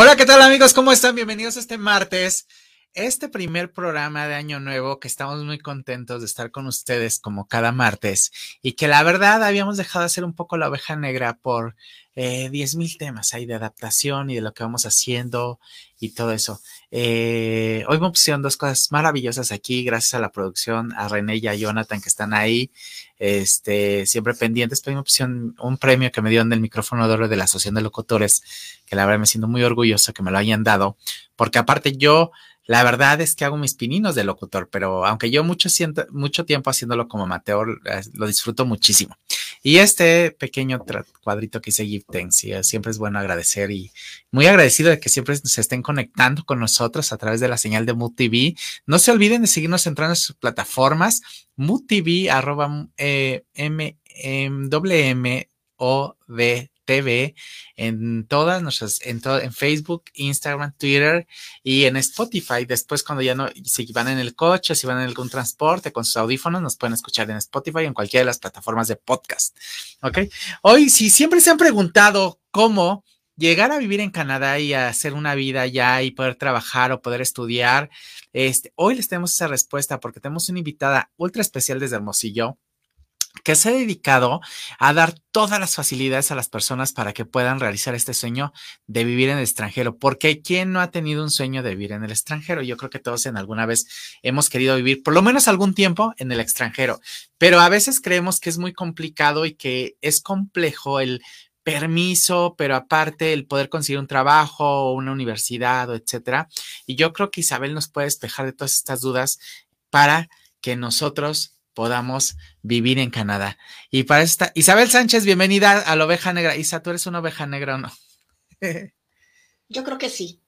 Hola, ¿qué tal amigos? ¿Cómo están? Bienvenidos este martes. Este primer programa de Año Nuevo, que estamos muy contentos de estar con ustedes como cada martes y que la verdad habíamos dejado de hacer un poco la oveja negra por eh, 10 mil temas ahí de adaptación y de lo que vamos haciendo y todo eso. Eh, hoy me pusieron dos cosas maravillosas aquí, gracias a la producción, a René y a Jonathan que están ahí, este, siempre pendientes. Pero me pusieron un premio que me dieron del micrófono de oro de la Asociación de Locutores, que la verdad me siento muy orgulloso que me lo hayan dado, porque aparte yo la verdad es que hago mis pininos de locutor, pero aunque yo mucho, siento, mucho tiempo haciéndolo como amateur, eh, lo disfruto muchísimo. Y este pequeño cuadrito que hice Give Thanks, y, siempre es bueno agradecer y muy agradecido de que siempre se estén conectando con nosotros a través de la señal de Mood TV. No se olviden de seguirnos en todas sus plataformas, Mood TV, arroba, eh, m, m, m, o, d, TV, en todas nuestras, en, todo, en Facebook, Instagram, Twitter y en Spotify. Después, cuando ya no, si van en el coche, si van en algún transporte con sus audífonos, nos pueden escuchar en Spotify en cualquiera de las plataformas de podcast. Ok. Hoy, si siempre se han preguntado cómo llegar a vivir en Canadá y hacer una vida allá y poder trabajar o poder estudiar, este, hoy les tenemos esa respuesta porque tenemos una invitada ultra especial desde Hermosillo que se ha dedicado a dar todas las facilidades a las personas para que puedan realizar este sueño de vivir en el extranjero. Porque ¿quién no ha tenido un sueño de vivir en el extranjero? Yo creo que todos en alguna vez hemos querido vivir por lo menos algún tiempo en el extranjero, pero a veces creemos que es muy complicado y que es complejo el permiso, pero aparte el poder conseguir un trabajo o una universidad etcétera. Y yo creo que Isabel nos puede despejar de todas estas dudas para que nosotros podamos vivir en Canadá. Y para esta, Isabel Sánchez, bienvenida a la oveja negra. Isa, ¿tú eres una oveja negra o no? Yo creo que sí.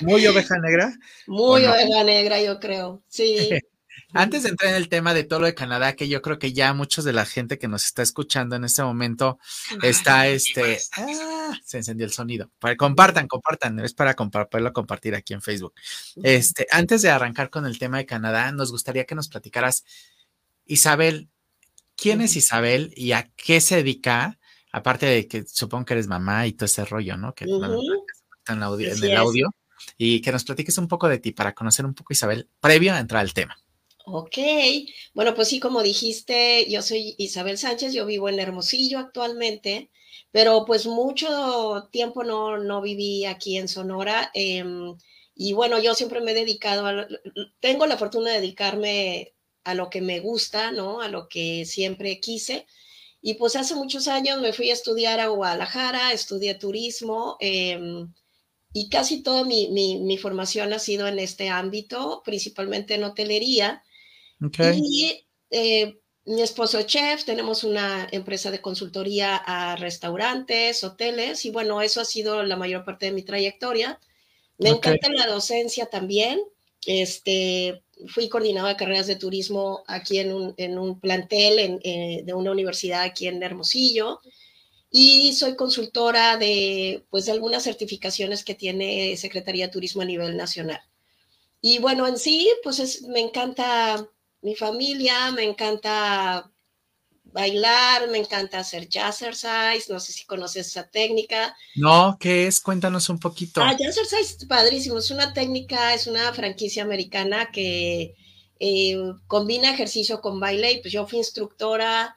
¿Muy oveja negra? Muy oveja negra, yo creo. Sí. Antes de entrar en el tema de todo lo de Canadá, que yo creo que ya muchos de la gente que nos está escuchando en este momento está este. Ah, se encendió el sonido. Para, compartan, compartan. Es para poderlo compartir aquí en Facebook. Este, antes de arrancar con el tema de Canadá, nos gustaría que nos platicaras, Isabel, ¿quién es Isabel y a qué se dedica? Aparte de que supongo que eres mamá y todo ese rollo, ¿no? Que en, en el audio. Y que nos platiques un poco de ti para conocer un poco Isabel previo a entrar al tema. Ok, bueno, pues sí, como dijiste, yo soy Isabel Sánchez, yo vivo en Hermosillo actualmente, pero pues mucho tiempo no, no viví aquí en Sonora. Em, y bueno, yo siempre me he dedicado, a, tengo la fortuna de dedicarme a lo que me gusta, ¿no? A lo que siempre quise. Y pues hace muchos años me fui a estudiar a Guadalajara, estudié turismo. Eh, y casi toda mi, mi, mi, formación ha sido en este ámbito, principalmente en hotelería. Y eh, mi esposo es chef, tenemos una empresa de consultoría a restaurantes, hoteles, y bueno, eso ha sido la mayor parte de mi trayectoria. Me encanta la docencia también. Este, fui coordinadora de carreras de turismo aquí en un, en un plantel en, eh, de una universidad aquí en Hermosillo y soy consultora de, pues, de algunas certificaciones que tiene Secretaría de Turismo a nivel nacional. Y bueno, en sí, pues es, me encanta mi familia, me encanta bailar, me encanta hacer jazzercise, no sé si conoces esa técnica. No, ¿qué es? Cuéntanos un poquito. Ah, jazzercise, padrísimo, es una técnica, es una franquicia americana que eh, combina ejercicio con baile y pues yo fui instructora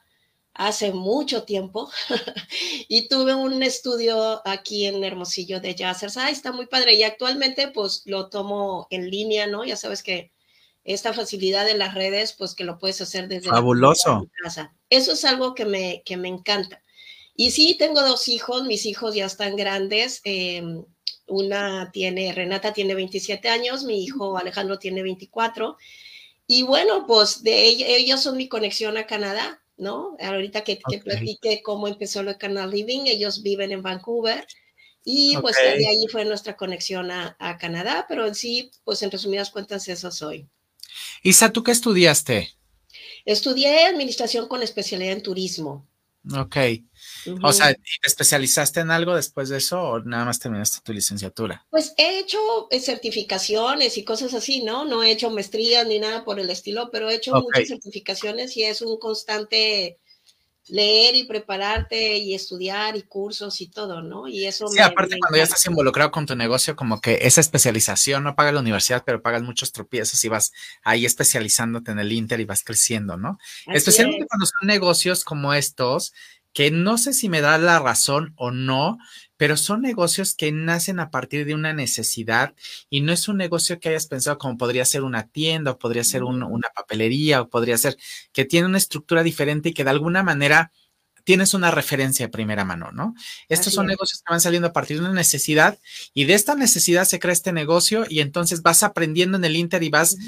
hace mucho tiempo y tuve un estudio aquí en Hermosillo de jazzercise, está muy padre y actualmente pues lo tomo en línea, ¿no? Ya sabes que esta facilidad de las redes, pues que lo puedes hacer desde Fabuloso. casa. Eso es algo que me, que me encanta. Y sí, tengo dos hijos, mis hijos ya están grandes. Em, una tiene, Renata tiene 27 años, mi hijo Alejandro tiene 24. Y bueno, pues de ellos son mi conexión a Canadá, ¿no? Ahorita que, que platiqué cómo empezó lo de Canal Living, ellos viven en Vancouver. Y pues de ahí fue nuestra conexión a, a, Canadá, pero en sí, pues en resumidas cuentas, eso soy. Isa, ¿tú qué estudiaste? Estudié administración con especialidad en turismo. Ok. O sea, ¿te especializaste en algo después de eso o nada más terminaste tu licenciatura? Pues he hecho eh, certificaciones y cosas así, ¿no? No he hecho maestrías ni nada por el estilo, pero he hecho muchas certificaciones y es un constante leer y prepararte y estudiar y cursos y todo, ¿no? Y eso. Sí, aparte cuando ya estás involucrado con tu negocio, como que esa especialización, no pagas la universidad, pero pagas muchos tropiezos y vas ahí especializándote en el Inter y vas creciendo, ¿no? Especialmente cuando son negocios como estos, que no sé si me da la razón o no, pero son negocios que nacen a partir de una necesidad y no es un negocio que hayas pensado como podría ser una tienda o podría ser una papelería o podría ser que tiene una estructura diferente y que de alguna manera tienes una referencia de primera mano, ¿no? Estos son negocios que van saliendo a partir de una necesidad y de esta necesidad se crea este negocio y entonces vas aprendiendo en el Inter y vas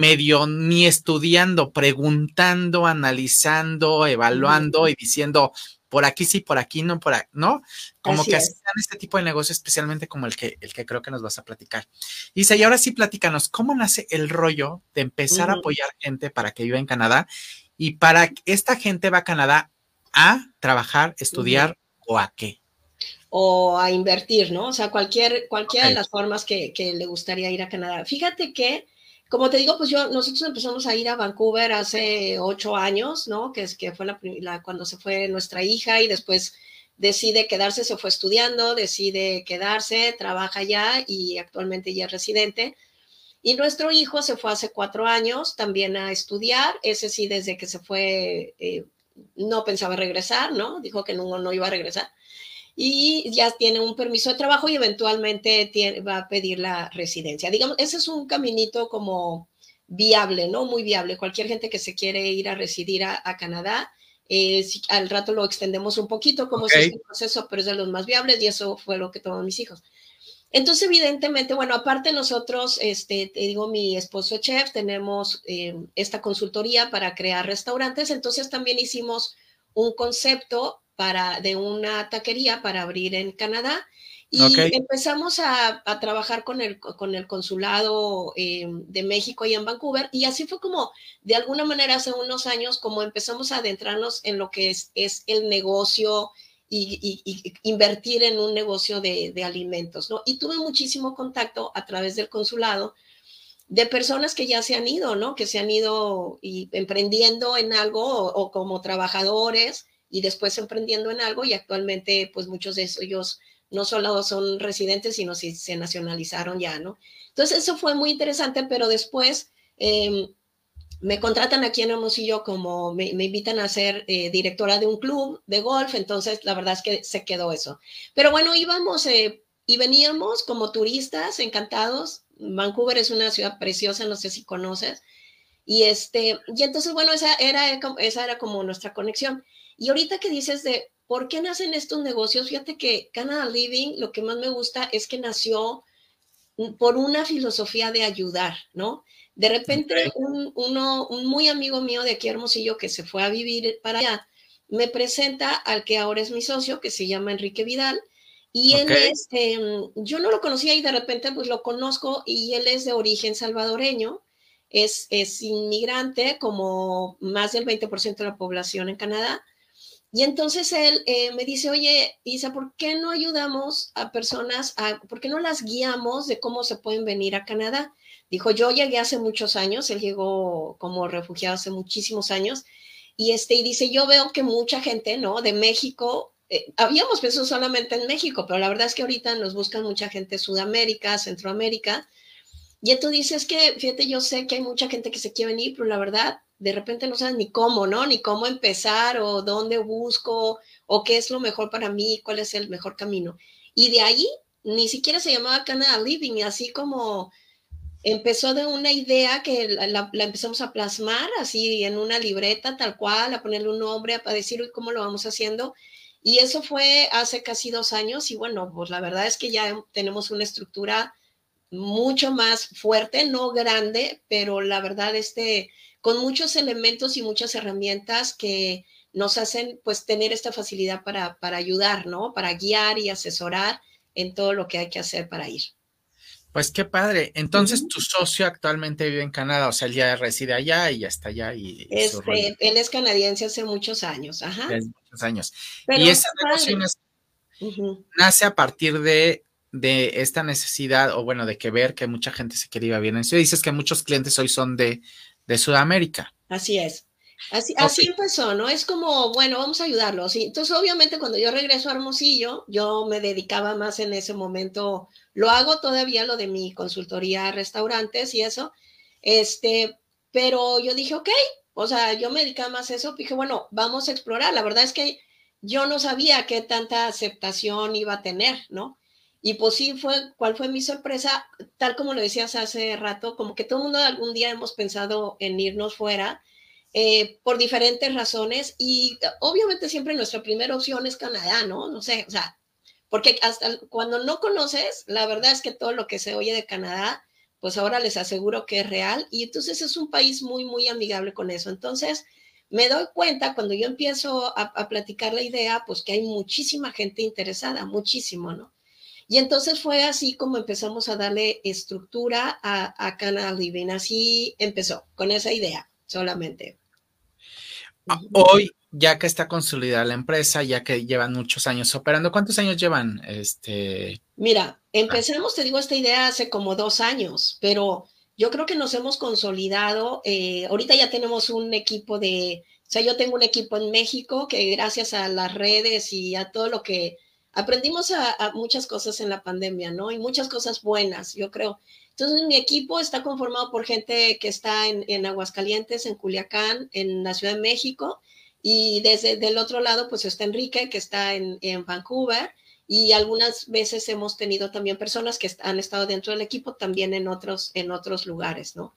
medio ni estudiando, preguntando, analizando, evaluando y diciendo, por aquí sí, por aquí no, por aquí, ¿no? Como que hacen este tipo de negocio, especialmente como el que, el que creo que nos vas a platicar. Dice, y ahora sí, platícanos, ¿cómo nace el rollo de empezar a apoyar gente para que viva en Canadá? Y para esta gente va a Canadá a trabajar, estudiar o a qué? O a invertir, ¿no? O sea, cualquier, cualquiera de las formas que, que le gustaría ir a Canadá. Fíjate que como te digo, pues yo, nosotros empezamos a ir a Vancouver hace ocho años, ¿no? Que es que fue la, cuando se fue nuestra hija y después decide quedarse, se fue estudiando, decide quedarse, trabaja ya y actualmente ya es residente. Y nuestro hijo se fue hace cuatro años también a estudiar, ese sí desde que se fue eh, no pensaba regresar, ¿no? Dijo que no, no iba a regresar y ya tiene un permiso de trabajo y eventualmente va a pedir la residencia. Digamos, ese es un caminito como viable, ¿no? Muy viable. Cualquier gente que se quiere ir a residir a, Canadá, eh, al rato lo extendemos un poquito como es este proceso, pero es de los más viables y eso fue lo que tomaron mis hijos. Entonces, evidentemente, bueno, aparte nosotros, este, te digo, mi esposo es chef, tenemos eh, esta consultoría para crear restaurantes, entonces también hicimos un concepto para, de una taquería para abrir en Canadá. Y empezamos a, trabajar con el, con el consulado eh, de México y en Vancouver. Y así fue como, de alguna manera, hace unos años, como empezamos a adentrarnos en lo que es, es el negocio y, invertir en un negocio de, alimentos, ¿no? Y tuve muchísimo contacto a través del consulado de personas que ya se han ido, ¿no? Que se han ido y emprendiendo en algo o como trabajadores y después emprendiendo en algo y actualmente pues muchos de ellos no solo son residentes, sino si se nacionalizaron ya, ¿no? Entonces eso fue muy interesante, pero después em, me contratan aquí en Hermosillo como me, invitan a ser eh, directora de un club de golf, entonces la verdad es que se quedó eso. Pero bueno, íbamos eh, y veníamos como turistas encantados. Vancouver es una ciudad preciosa, no sé si conoces. Y este, y entonces bueno, esa era, esa era como nuestra conexión. Y ahorita que dices de por qué nacen estos negocios, fíjate que Canada Living, lo que más me gusta es que nació por una filosofía de ayudar, ¿no? De repente, un, uno, un muy amigo mío de aquí Hermosillo que se fue a vivir para allá, me presenta al que ahora es mi socio, que se llama Enrique Vidal, y él es, em, yo no lo conocía y de repente pues lo conozco y él es de origen salvadoreño, es, es inmigrante como más del 20% de la población en Canadá, y entonces él eh, me dice, oye, Isa, ¿por qué no ayudamos a personas, a, por qué no las guiamos de cómo se pueden venir a Canadá? Dijo, yo llegué hace muchos años, él llegó como refugiado hace muchísimos años, y, este, y dice, yo veo que mucha gente, ¿no? De México, eh, habíamos pensado solamente en México, pero la verdad es que ahorita nos buscan mucha gente de Sudamérica, Centroamérica, y tú dices que, fíjate, yo sé que hay mucha gente que se quiere venir, pero la verdad, de repente no sabes ni cómo, ¿no? Ni cómo empezar o dónde busco o qué es lo mejor para mí, cuál es el mejor camino. Y de ahí ni siquiera se llamaba Canada Living, así como empezó de una idea que la, empezamos a plasmar así en una libreta tal cual, a ponerle un nombre, a decir cómo lo vamos haciendo. Y eso fue hace casi dos años y bueno, pues la verdad es que ya tenemos una estructura mucho más fuerte, no grande, pero la verdad este con muchos elementos y muchas herramientas que nos hacen pues tener esta facilidad para, para ayudar, ¿no? Para guiar y asesorar en todo lo que hay que hacer para ir. Pues qué padre. Entonces, tu socio actualmente vive en Canadá, o sea, él ya reside allá y ya está allá. Y, este, él es canadiense hace muchos años, ajá. Hace muchos años. y esa negocio nace, a partir de, de, esta necesidad, o bueno, de que ver que mucha gente se quería ir a vivir en Ciudad. Dices que muchos clientes hoy son de, de Sudamérica. Así es. Así, así empezó, ¿no? Es como, bueno, vamos a ayudarlos. entonces, obviamente, cuando yo regreso a Hermosillo, yo me dedicaba más en ese momento, lo hago todavía lo de mi consultoría a restaurantes y eso, este, pero yo dije, ok, o sea, yo me dedicaba más a eso, dije, bueno, vamos a explorar. La verdad es que yo no sabía qué tanta aceptación iba a tener, ¿no? Y pues sí fue, ¿cuál fue mi sorpresa? Tal como lo decías hace rato, como que todo el mundo algún día hemos pensado en irnos fuera eh, por diferentes razones y obviamente siempre nuestra primera opción es Canadá, ¿no? No sé, o sea, porque hasta cuando no conoces, la verdad es que todo lo que se oye de Canadá, pues ahora les aseguro que es real y entonces es un país muy, muy amigable con eso. Entonces, me doy cuenta cuando yo empiezo a, platicar la idea, pues que hay muchísima gente interesada, muchísimo, ¿no? Y entonces fue así como empezamos a darle estructura a, a Canada Living. Así empezó, con esa idea solamente. Ah, hoy, ya que está consolidada la empresa, ya que llevan muchos años operando, ¿cuántos años llevan? Este... Mira, empezamos, te digo, esta idea hace como dos años, pero yo creo que nos hemos consolidado. Eh, ahorita ya tenemos un equipo de, o sea, yo tengo un equipo en México que gracias a las redes y a todo lo que aprendimos a, muchas cosas en la pandemia, ¿no? Y muchas cosas buenas, yo creo. Entonces, mi equipo está conformado por gente que está en, Aguascalientes, en Culiacán, en la Ciudad de México, y desde el otro lado, pues está Enrique, que está en, Vancouver, y algunas veces hemos tenido también personas que han estado dentro del equipo también en otros, en otros lugares, ¿no?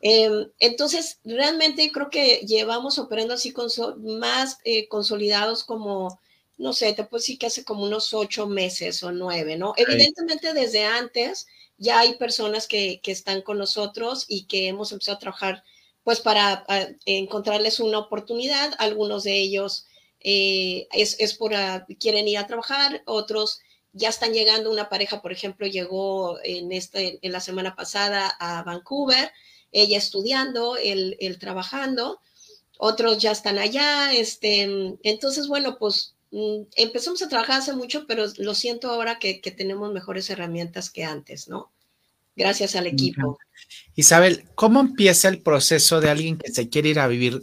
Em, entonces, realmente creo que llevamos operando así con más eh, consolidados como, no sé, te puedo decir que hace como unos ocho meses o nueve, ¿no? Evidentemente desde antes ya hay personas que, están con nosotros y que hemos empezado a trabajar pues para encontrarles una oportunidad. Algunos de ellos eh, es, por, ah, quieren ir a trabajar, otros ya están llegando, una pareja, por ejemplo, llegó en, este, en la semana pasada a Vancouver, ella estudiando, él, trabajando, otros ya están allá, este, entonces, bueno, pues empezamos a trabajar hace mucho, pero lo siento ahora que, tenemos mejores herramientas que antes, ¿no? Gracias al equipo. Isabel, ¿cómo empieza el proceso de alguien que se quiere ir a vivir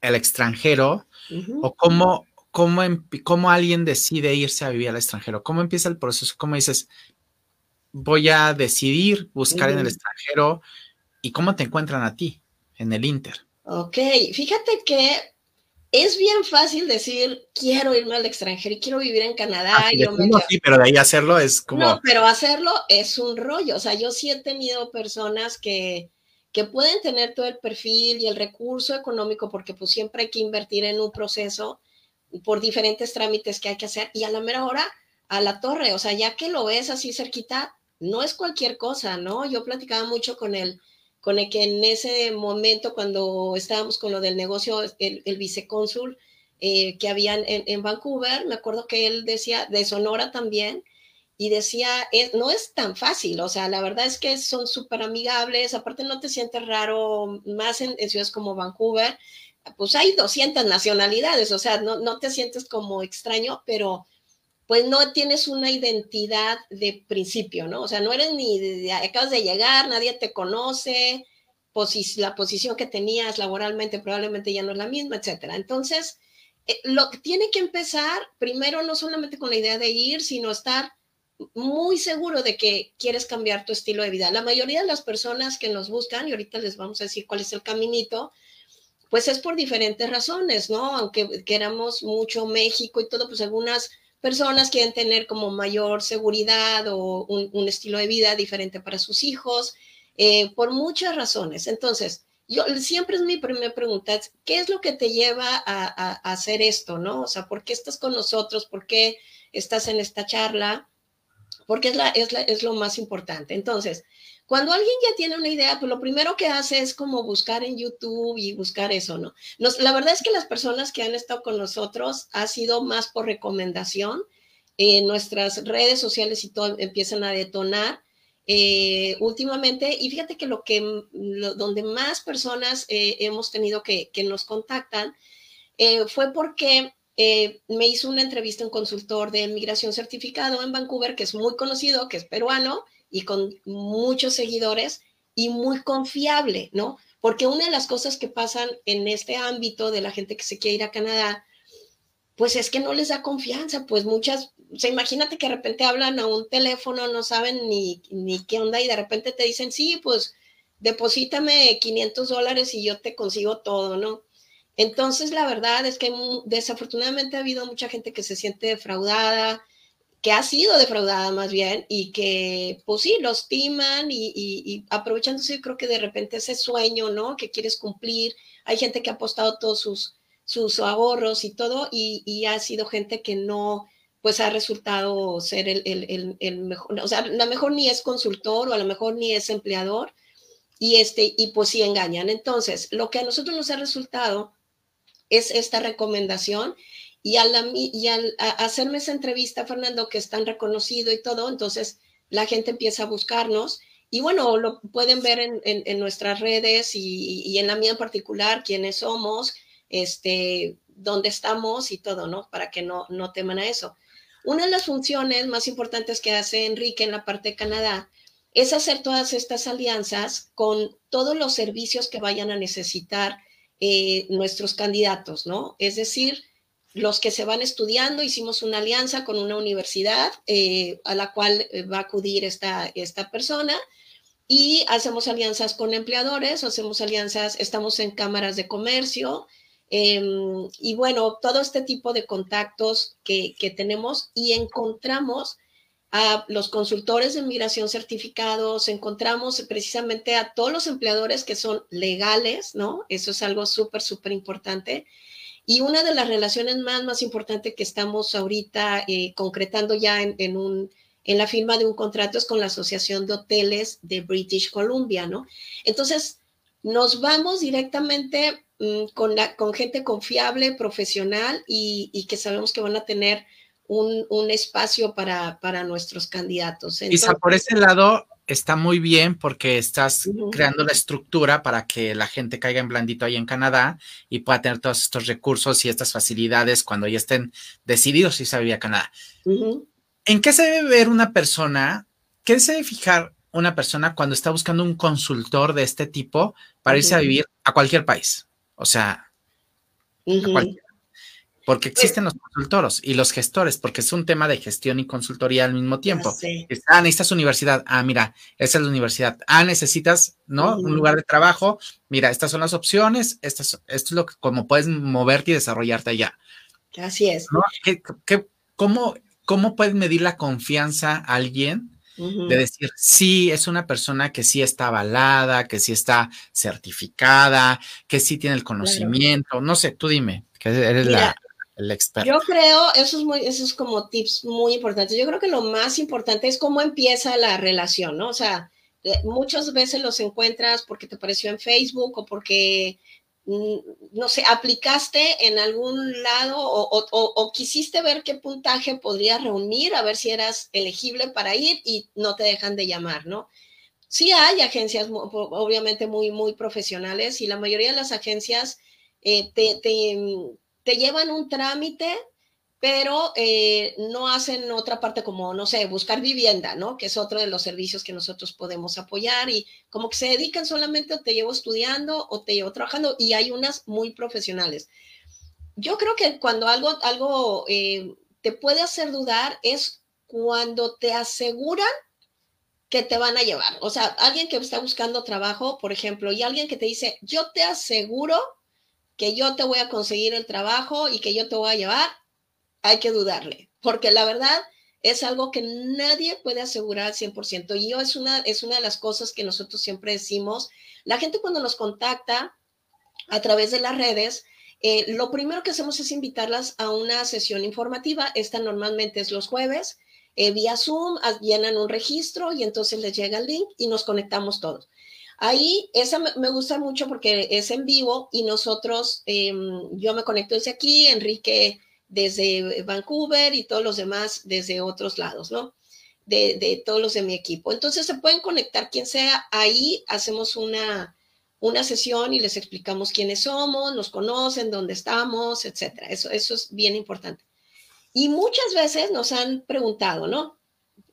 al extranjero? ¿O cómo, cómo, cómo, alguien decide irse a vivir al extranjero? ¿Cómo empieza el proceso? ¿Cómo dices, voy a decidir buscar en el extranjero? ¿Y cómo te encuentran a ti en el Inter? Ok, fíjate que es bien fácil decir, quiero irme al extranjero y quiero vivir en Canadá. Ah, sí, pero de ahí hacerlo es como... No, pero hacerlo es un rollo. O sea, yo sí he tenido personas que, que pueden tener todo el perfil y el recurso económico porque pues siempre hay que invertir en un proceso por diferentes trámites que hay que hacer y a la mera hora a la torre, o sea, ya que lo ves así cerquita, no es cualquier cosa, ¿no? Yo platicaba mucho con él con el que en ese momento, cuando estábamos con lo del negocio, el, vicecónsul eh, que había en, Vancouver, me acuerdo que él decía, de Sonora también, y decía, no es tan fácil, o sea, la verdad es que son súper amigables, aparte no te sientes raro, más en, ciudades como Vancouver, pues hay 200 nacionalidades, o sea, no, no te sientes como extraño, pero pues no tienes una identidad de principio, ¿no? O sea, no eres ni, de, acabas de llegar, nadie te conoce, la posición que tenías laboralmente probablemente ya no es la misma, etcétera. Entonces, eh, lo que tiene que empezar primero no solamente con la idea de ir, sino estar muy seguro de que quieres cambiar tu estilo de vida. La mayoría de las personas que nos buscan, y ahorita les vamos a decir cuál es el caminito, pues es por diferentes razones, ¿no? Aunque queramos mucho México y todo, pues algunas personas quieren tener como mayor seguridad o un, estilo de vida diferente para sus hijos, eh, por muchas razones. Entonces, yo siempre es mi primera pregunta, ¿qué es lo que te lleva a, hacer esto, no? O sea, ¿por qué estás con nosotros? ¿Por qué estás en esta charla? Porque es, la, es, la, es lo más importante. Entonces, cuando alguien ya tiene una idea, pues lo primero que hace es como buscar en YouTube y buscar eso, ¿no? la verdad es que las personas que han estado con nosotros ha sido más por recomendación. Eh, nuestras redes sociales y todo empiezan a detonar eh, últimamente. Y fíjate que lo que, donde más personas eh, hemos tenido que, que nos contactan fue porque me hizo una entrevista un consultor de migración certificado en Vancouver, que es muy conocido, que es peruano y con muchos seguidores y muy confiable, ¿no? porque una de las cosas que pasan en este ámbito de la gente que se quiere ir a Canadá, pues es que no les da confianza, pues muchas, o imagínate que de repente hablan a un teléfono, no saben ni, ni qué onda y de repente te dicen, sí, pues deposítame 500 dólares y yo te consigo todo, ¿no? Entonces, la verdad es que desafortunadamente ha habido mucha gente que se siente defraudada, que ha sido defraudada más bien y que, pues sí, los timan y, y, aprovechándose, creo que de repente ese sueño, ¿no? Que quieres cumplir. Hay gente que ha apostado todos sus, sus ahorros y todo y, y ha sido gente que no, pues ha resultado ser el, el, el, mejor, o sea, a lo mejor ni es consultor o a lo mejor ni es empleador y, este, y pues sí engañan. Entonces, lo que a nosotros nos ha resultado es esta recomendación y al, y al hacerme esa entrevista, Fernando, que es tan reconocido y todo, entonces la gente empieza a buscarnos y bueno, lo pueden ver en, en, nuestras redes y, y, en la mía en particular, quiénes somos, este, dónde estamos y todo, ¿no? Para que no, no teman a eso. Una de las funciones más importantes que hace Enrique en la parte de Canadá es hacer todas estas alianzas con todos los servicios que vayan a necesitar eh, nuestros candidatos, ¿no? Es decir, los que se van estudiando, hicimos una alianza con una universidad eh, a la cual eh, va a acudir esta, esta persona y hacemos alianzas con empleadores, hacemos alianzas, estamos en cámaras de comercio em, y bueno, todo este tipo de contactos que, que tenemos y encontramos a los consultores de migración certificados, encontramos precisamente a todos los empleadores que son legales, ¿no? Eso es algo súper, súper importante. Y una de las relaciones más, más importantes que estamos ahorita eh, concretando ya en, un, en la firma de un contrato es con la Asociación de Hoteles de British Columbia, ¿no? Entonces, nos vamos directamente mm, con, la, con gente confiable, profesional y, y que sabemos que van a tener un, espacio para, para, nuestros candidatos. y por ese lado está muy bien porque estás creando la estructura para que la gente caiga en blandito ahí en Canadá y pueda tener todos estos recursos y estas facilidades cuando ya estén decididos si se a Canadá. ¿En qué se debe ver una persona? ¿Qué se debe fijar una persona cuando está buscando un consultor de este tipo para irse a vivir a cualquier país? O sea, a cualquier porque existen los consultoros y los gestores, porque es un tema de gestión y consultoría al mismo tiempo. Ah, necesitas universidad. Ah, mira, esa es la universidad. Ah, necesitas, ¿no? Un lugar de trabajo. Mira, estas son las opciones. esto es lo que, como puedes moverte y desarrollarte allá. Así es. cómo, ¿Cómo puedes medir la confianza a alguien? de decir, sí, es una persona que sí está avalada, que sí está certificada, que sí tiene el conocimiento. No sé, tú dime, que eres la, yo creo, eso es, muy, eso es como tips muy importantes. Yo creo que lo más importante es cómo empieza la relación, ¿no? O sea, eh, muchas veces los encuentras porque te apareció en Facebook o porque, mm, no sé, aplicaste en algún lado o, quisiste ver qué puntaje podría reunir, a ver si eras elegible para ir y no te dejan de llamar, ¿no? Sí hay agencias obviamente muy, muy profesionales y la mayoría de las agencias eh, te, te te llevan un trámite, pero eh, no hacen otra parte como, no sé, buscar vivienda, ¿no? Que es otro de los servicios que nosotros podemos apoyar y como que se dedican solamente o te llevo estudiando o te llevo trabajando y hay unas muy profesionales. Yo creo que cuando algo, algo eh, te puede hacer dudar es cuando te aseguran que te van a llevar. O sea, alguien que está buscando trabajo, por ejemplo, y alguien que te dice, yo te aseguro que yo te voy a conseguir el trabajo y que yo te voy a llevar, hay que dudarle, porque la verdad es algo que nadie puede asegurar al 100%. Y yo es una, es una de las cosas que nosotros siempre decimos. La gente cuando nos contacta a través de las redes, eh, lo primero que hacemos es invitarlas a una sesión informativa. Esta normalmente es los jueves. Eh, vía Zoom, llenan un registro y entonces les llega el link y nos conectamos todos. Ahí, esa me gusta mucho porque es en vivo y nosotros, em, yo me conecto desde aquí, Enrique desde Vancouver y todos los demás desde otros lados, ¿no? De, todos los de mi equipo. Entonces se pueden conectar quien sea. Ahí hacemos una, una sesión y les explicamos quiénes somos, nos conocen, dónde estamos, etcétera. Eso, eso es bien importante. Y muchas veces nos han preguntado, ¿no?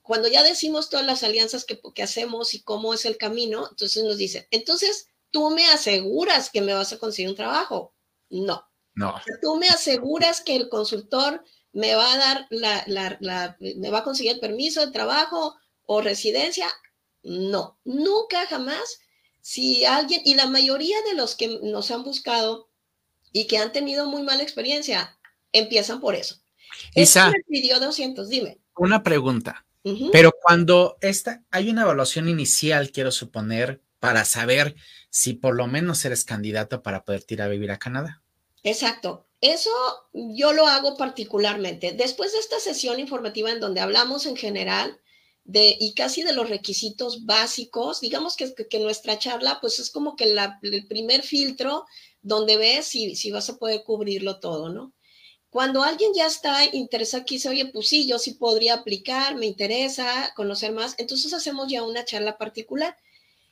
Cuando ya decimos todas las alianzas que, hacemos y cómo es el camino, entonces nos dicen, entonces, tú me aseguras que me vas a conseguir un trabajo. No. No. Tú me aseguras que el consultor me va a dar la, la, me va a conseguir el permiso de trabajo o residencia. No, nunca jamás. Si alguien, y la mayoría de los que nos han buscado y que han tenido muy mala experiencia, empiezan por eso. Isa, me pidió 200, dime. Una pregunta. Pero cuando esta, hay una evaluación inicial, quiero suponer, para saber si por lo menos eres candidato para poder ir a vivir a Canadá. Exacto. Eso yo lo hago particularmente. Después de esta sesión informativa en donde hablamos en general de, y casi de los requisitos básicos, digamos que, que nuestra charla pues es como que el primer filtro donde ves si, si vas a poder cubrirlo todo, ¿no? Cuando alguien ya está interesado aquí, dice, oye, pues sí, yo sí podría aplicar, me interesa conocer más, entonces hacemos ya una charla particular.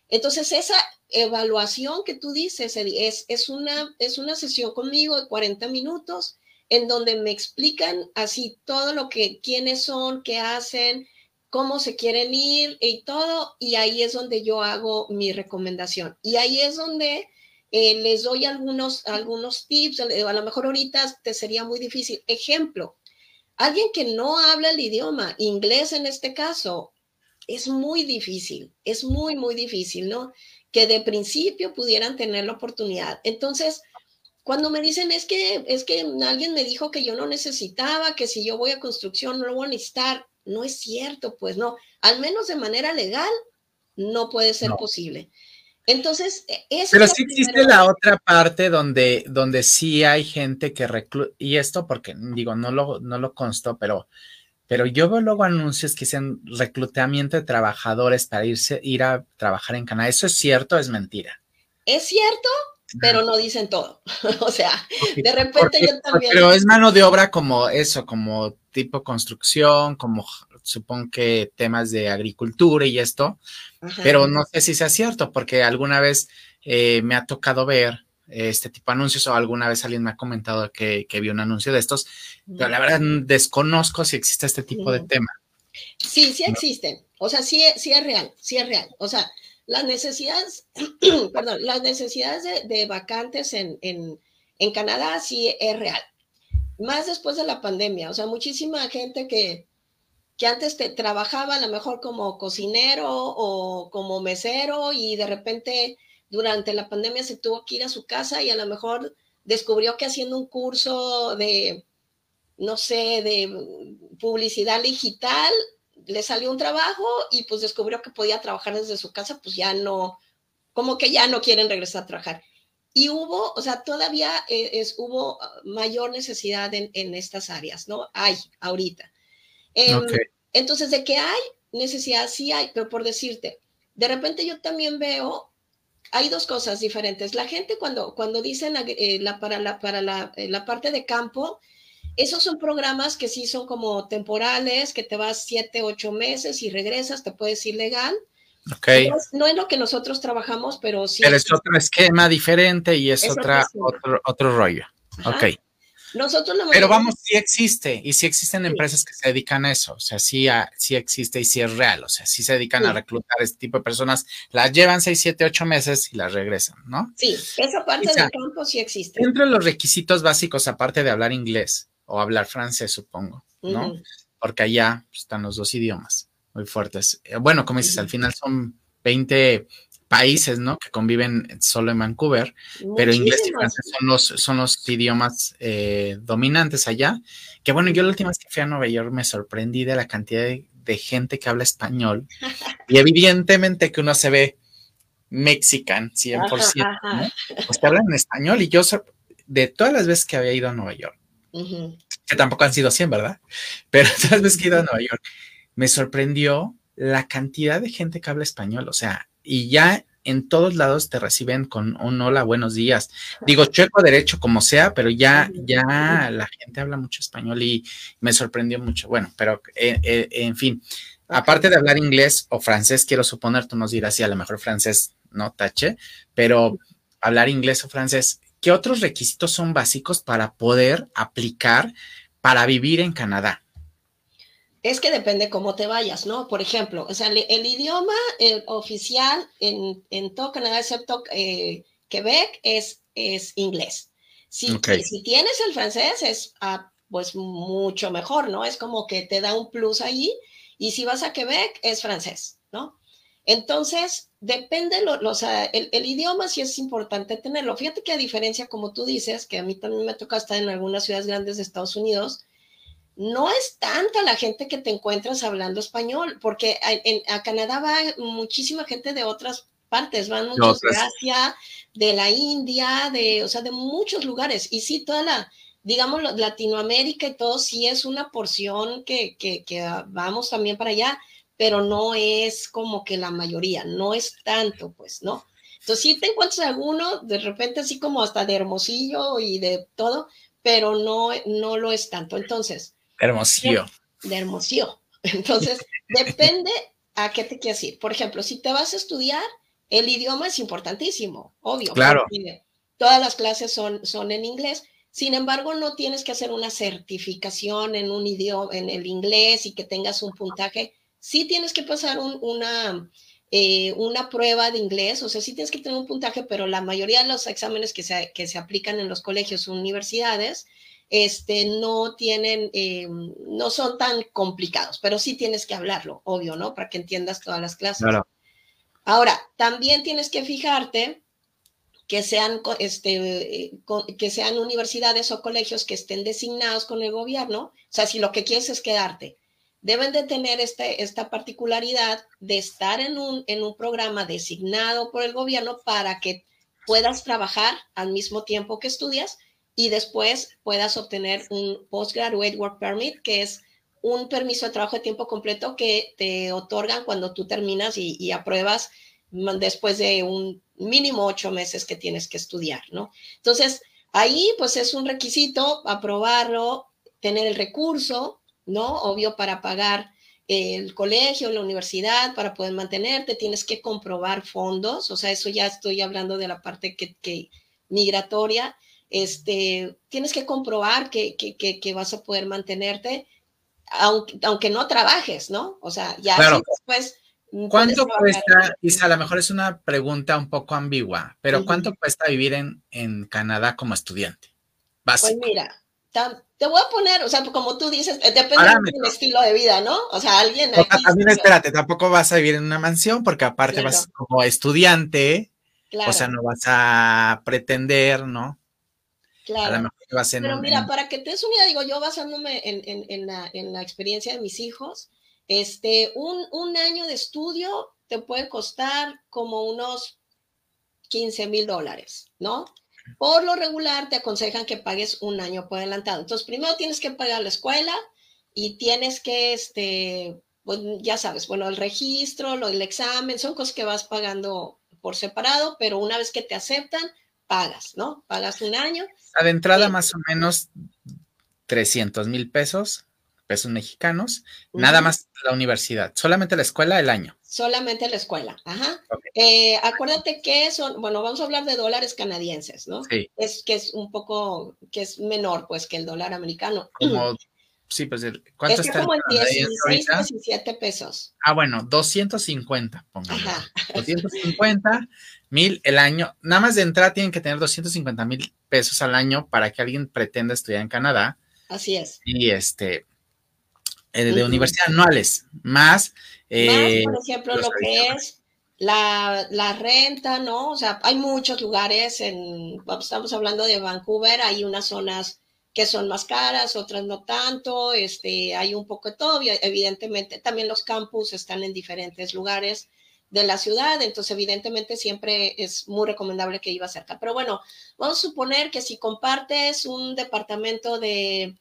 Entonces, esa evaluación que tú dices, es, es, una, es una sesión conmigo de 40 minutos en donde me explican así todo lo que, quiénes son, qué hacen, cómo se quieren ir y todo, y ahí es donde yo hago mi recomendación. Y ahí es donde eh, les doy algunos, algunos tips, a lo mejor ahorita te sería muy difícil. Ejemplo, alguien que no habla el idioma, inglés en este caso, es muy difícil, es muy, muy difícil, ¿no? Que de principio pudieran tener la oportunidad. Entonces, cuando me dicen es que es que alguien me dijo que yo no necesitaba, que si yo voy a construcción no lo voy a necesitar, no es cierto, pues no, al menos de manera legal no puede ser posible. Entonces, e, es Pero sí existe la otra parte donde, donde sí hay gente que recluta, y esto porque digo, no lo, no lo consto, pero pero yo veo luego anuncios que dicen reclutamiento de trabajadores para irse, ir a trabajar en Canadá. ¿Eso es cierto o es mentira? Es cierto, pero no dicen todo. o sea, de repente yo también. Pero es mano de obra como eso, como tipo construcción, como supongo que temas de agricultura y esto. Pero no sé si sea cierto, porque alguna vez eh, me ha tocado ver este tipo de anuncios o alguna vez alguien me ha comentado que, que vio un anuncio de estos, pero la verdad desconozco si existe este tipo de tema. Sí, sí existen. O sea, sí, sí es real, sí es real. O sea, las necesidades, perdón, las necesidades de, vacantes en, en, en, Canadá sí es real. Más después de la pandemia. O sea, muchísima gente que, que antes te trabajaba a lo mejor como cocinero o como mesero y de repente durante la pandemia se tuvo que ir a su casa y a lo mejor descubrió que haciendo un curso de, no sé, de publicidad digital, le salió un trabajo y pues descubrió que podía trabajar desde su casa, pues ya no, como que ya no quieren regresar a trabajar. Y hubo, o sea, todavía eh, es, hubo mayor necesidad en, estas áreas, ¿no? Hay ahorita. Em, entonces, de que hay necesidad, sí hay, pero por decirte, de repente yo también veo hay dos cosas diferentes. La gente cuando, cuando dicen eh, la, para, la, para la, eh, la, parte de campo, esos son programas que sí son como temporales, que te vas siete, ocho meses y regresas, te puedes ir legal. Okay. No, es, lo que nosotros trabajamos, pero sí. Pero es otro esquema diferente y es, otra, otro, otro rollo. Ok. Nosotros Pero vamos, sí existe y sí existen empresas que se dedican a eso, o sea, sí, sí existe y sí es real, o sea, sí se dedican a reclutar este tipo de personas, las llevan seis, siete, ocho meses y las regresan, ¿no? Sí, esa parte del campo sí existe. Entre los requisitos básicos, aparte de hablar inglés o hablar francés, supongo, ¿no? Porque allá están los dos idiomas muy fuertes. Eh, bueno, como dices, al final son 20 países, ¿no? Que conviven solo en Vancouver, pero inglés y francés son los, son los idiomas eh, dominantes allá. Que bueno, yo la última vez que fui a Nueva York me sorprendí de la cantidad de, gente que habla español y evidentemente que uno se ve mexican 100%, ¿no? Pues que hablan en español y yo de todas las veces que había ido a Nueva York, que tampoco han sido 100, ¿verdad? Pero todas las veces que he ido a Nueva York, me sorprendió la cantidad de gente que habla español, o sea, y ya en todos lados te reciben con un hola, buenos días. Digo, chueco derecho como sea, pero ya, ya la gente habla mucho español y me sorprendió mucho. Bueno, pero eh, eh, en fin, aparte de hablar inglés o francés, quiero suponer, tú nos dirás si a lo mejor francés no tache, pero hablar inglés o francés, ¿qué otros requisitos son básicos para poder aplicar para vivir en Canadá? Es que depende cómo te vayas, ¿no? Por ejemplo, o sea, el, idioma oficial en, en, todo Canadá, excepto eh, Quebec, es, es inglés. Si, si tienes el francés, es ah, pues mucho mejor, ¿no? Es como que te da un plus ahí. Y si vas a Quebec, es francés, ¿no? Entonces, depende, lo, o sea, el, el, idioma sí es importante tenerlo. Fíjate que a diferencia, como tú dices, que a mí también me toca estar en algunas ciudades grandes de Estados Unidos, no es tanta la gente que te encuentras hablando español, porque a, Canadá va muchísima gente de otras partes, van muchos de Asia, de la India, de, o sea, de muchos lugares. Y sí, toda la, digamos, Latinoamérica y todo, sí es una porción que, que, que vamos también para allá, pero no es como que la mayoría, no es tanto, pues, ¿no? Entonces, sí te encuentras alguno, de repente así como hasta de Hermosillo y de todo, pero no, no lo es tanto. Entonces, Hermosillo. De Hermosillo. Entonces, depende a qué te quieres ir. Por ejemplo, si te vas a estudiar, el idioma es importantísimo, obvio. Claro. Todas las clases son, son en inglés. Sin embargo, no tienes que hacer una certificación en un idioma, en el inglés y que tengas un puntaje. Sí tienes que pasar una, eh, una prueba de inglés, o sea, sí tienes que tener un puntaje, pero la mayoría de los exámenes que se, que se aplican en los colegios o universidades este, no tienen, eh, no son tan complicados, pero sí tienes que hablarlo, obvio, ¿no? Para que entiendas todas las clases. Ahora, también tienes que fijarte que sean, este, que sean universidades o colegios que estén designados con el gobierno. O sea, si lo que quieres es quedarte, deben de tener este, esta particularidad de estar en un, en un programa designado por el gobierno para que puedas trabajar al mismo tiempo que estudias y después puedas obtener un Postgraduate Work Permit, que es un permiso de trabajo de tiempo completo que te otorgan cuando tú terminas y, apruebas después de un mínimo ocho meses que tienes que estudiar, ¿no? Entonces, ahí pues es un requisito aprobarlo, tener el recurso, ¿no? Obvio para pagar el colegio, la universidad, para poder mantenerte, tienes que comprobar fondos, o sea, eso ya estoy hablando de la parte que, migratoria, este, tienes que comprobar que, que, vas a poder mantenerte, aunque, aunque, no trabajes, ¿no? O sea, ya después... ¿Cuánto cuesta, y a lo mejor es una pregunta un poco ambigua, pero ¿cuánto cuesta vivir en, en Canadá como estudiante? Pues mira, te voy a poner, o sea, como tú dices, eh, depende del estilo de vida, ¿no? O sea, alguien... también espérate, tampoco vas a vivir en una mansión porque aparte vas como estudiante, o sea, no vas a pretender, ¿no? Claro. Pero mira, para que te des una idea, digo, yo basándome en, en, en, la, en, la, experiencia de mis hijos, este, un, un año de estudio te puede costar como unos 15 mil dólares, ¿no? Por lo regular te aconsejan que pagues un año por adelantado. Entonces, primero tienes que pagar la escuela y tienes que, este, pues ya sabes, bueno, el registro, lo, el examen, son cosas que vas pagando por separado, pero una vez que te aceptan, pagas, ¿no? Pagas un año. de entrada más o menos 300 mil pesos, pesos mexicanos, nada más la universidad, solamente la escuela el año. Solamente la escuela, ajá. Eh, acuérdate que son, bueno, vamos a hablar de dólares canadienses, ¿no? Sí. Es que es un poco, que es menor, pues, que el dólar americano. Como, sí, pues, ¿cuánto está? como en 16, 17 pesos. Ah, bueno, 250, pongamos. Ajá. 250 mil el año. Nada más de entrada tienen que tener 250 mil pesos al año para que alguien pretenda estudiar en Canadá. Así es. Y este, eh, de universidad anuales, más. Eh, por ejemplo, lo que es la, la, renta, ¿no? O sea, hay muchos lugares en, estamos hablando de Vancouver, hay unas zonas que son más caras, otras no tanto, este, hay un poco de todo, evidentemente también los campus están en diferentes lugares, de la ciudad, entonces evidentemente siempre es muy recomendable que iba cerca. Pero bueno, vamos a suponer que si compartes un departamento de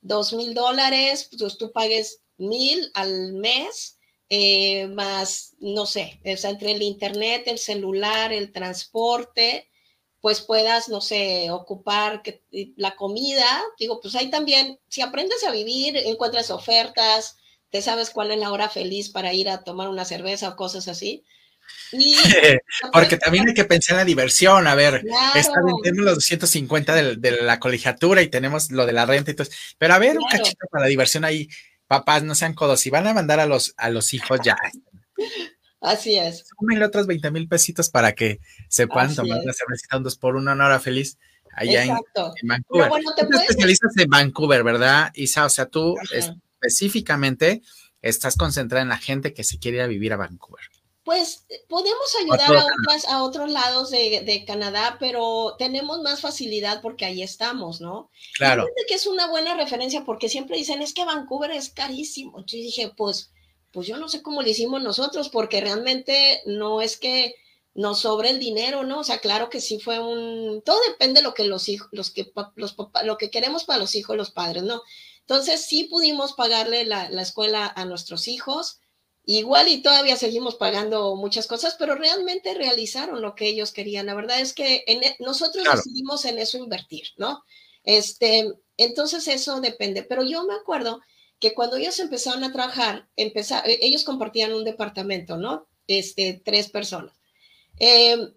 dos mil dólares, pues tú pagues mil al mes, eh, más, no sé, o sea, entre el internet, el celular, el transporte, pues puedas, no sé, ocupar que, la comida. Digo, pues ahí también, si aprendes a vivir, encuentras ofertas, te sabes cuál es la hora feliz para ir a tomar una cerveza o cosas así. Porque también hay que pensar en la diversión, a ver, tenemos los 250 de, la colegiatura y tenemos lo de la renta y todo, pero a ver, un cachito para la diversión ahí, papás no sean codos, si van a mandar a los, a los hijos ya. Así es. Súmenle otros 20 mil pesitos para que se puedan tomar la cervecita un dos por uno, una hora feliz allá en, Vancouver. Bueno, te, especializas en Vancouver, ¿verdad, Isa? O sea, tú específicamente estás concentrada en la gente que se quiere ir a vivir a Vancouver. Pues podemos ayudar a, otras, a otros lados de, Canadá, pero tenemos más facilidad porque ahí estamos, ¿no? Claro. que es una buena referencia porque siempre dicen, es que Vancouver es carísimo. Entonces dije, pues, pues yo no sé cómo lo hicimos nosotros, porque realmente no es que nos sobre el dinero, ¿no? O sea, claro que sí fue un, todo depende de lo que los hijos, los que los lo que queremos para los hijos los padres, ¿no? Entonces sí pudimos pagarle la, la escuela a nuestros hijos Igual y todavía seguimos pagando muchas cosas, pero realmente realizaron lo que ellos querían. La verdad es que e, nosotros decidimos en eso invertir, ¿no? Este, entonces eso depende. Pero yo me acuerdo que cuando ellos empezaron a trabajar, e, ellos compartían un departamento, ¿no? Este, tres personas. Em,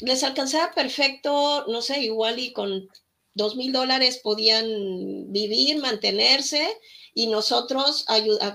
les alcanzaba perfecto, no sé, igual y con dos mil dólares podían vivir, mantenerse y nosotros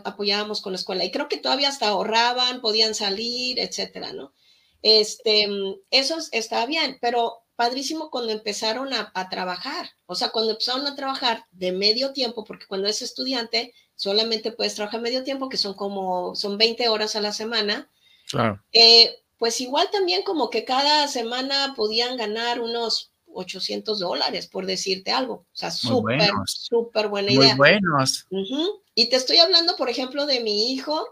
apoyábamos con la escuela. Y creo que todavía hasta ahorraban, podían salir, etcétera, ¿no? Este, eso estaba bien, pero padrísimo cuando empezaron a, trabajar. O sea, cuando empezaron a trabajar de medio tiempo, porque cuando es estudiante solamente puedes trabajar medio tiempo, que son como, son 20 horas a la semana. Claro. Eh, pues igual también como que cada semana podían ganar unos 800 dólares, por decirte algo. O sea, súper, súper buena idea. Muy buenos. Y te estoy hablando, por ejemplo, de mi hijo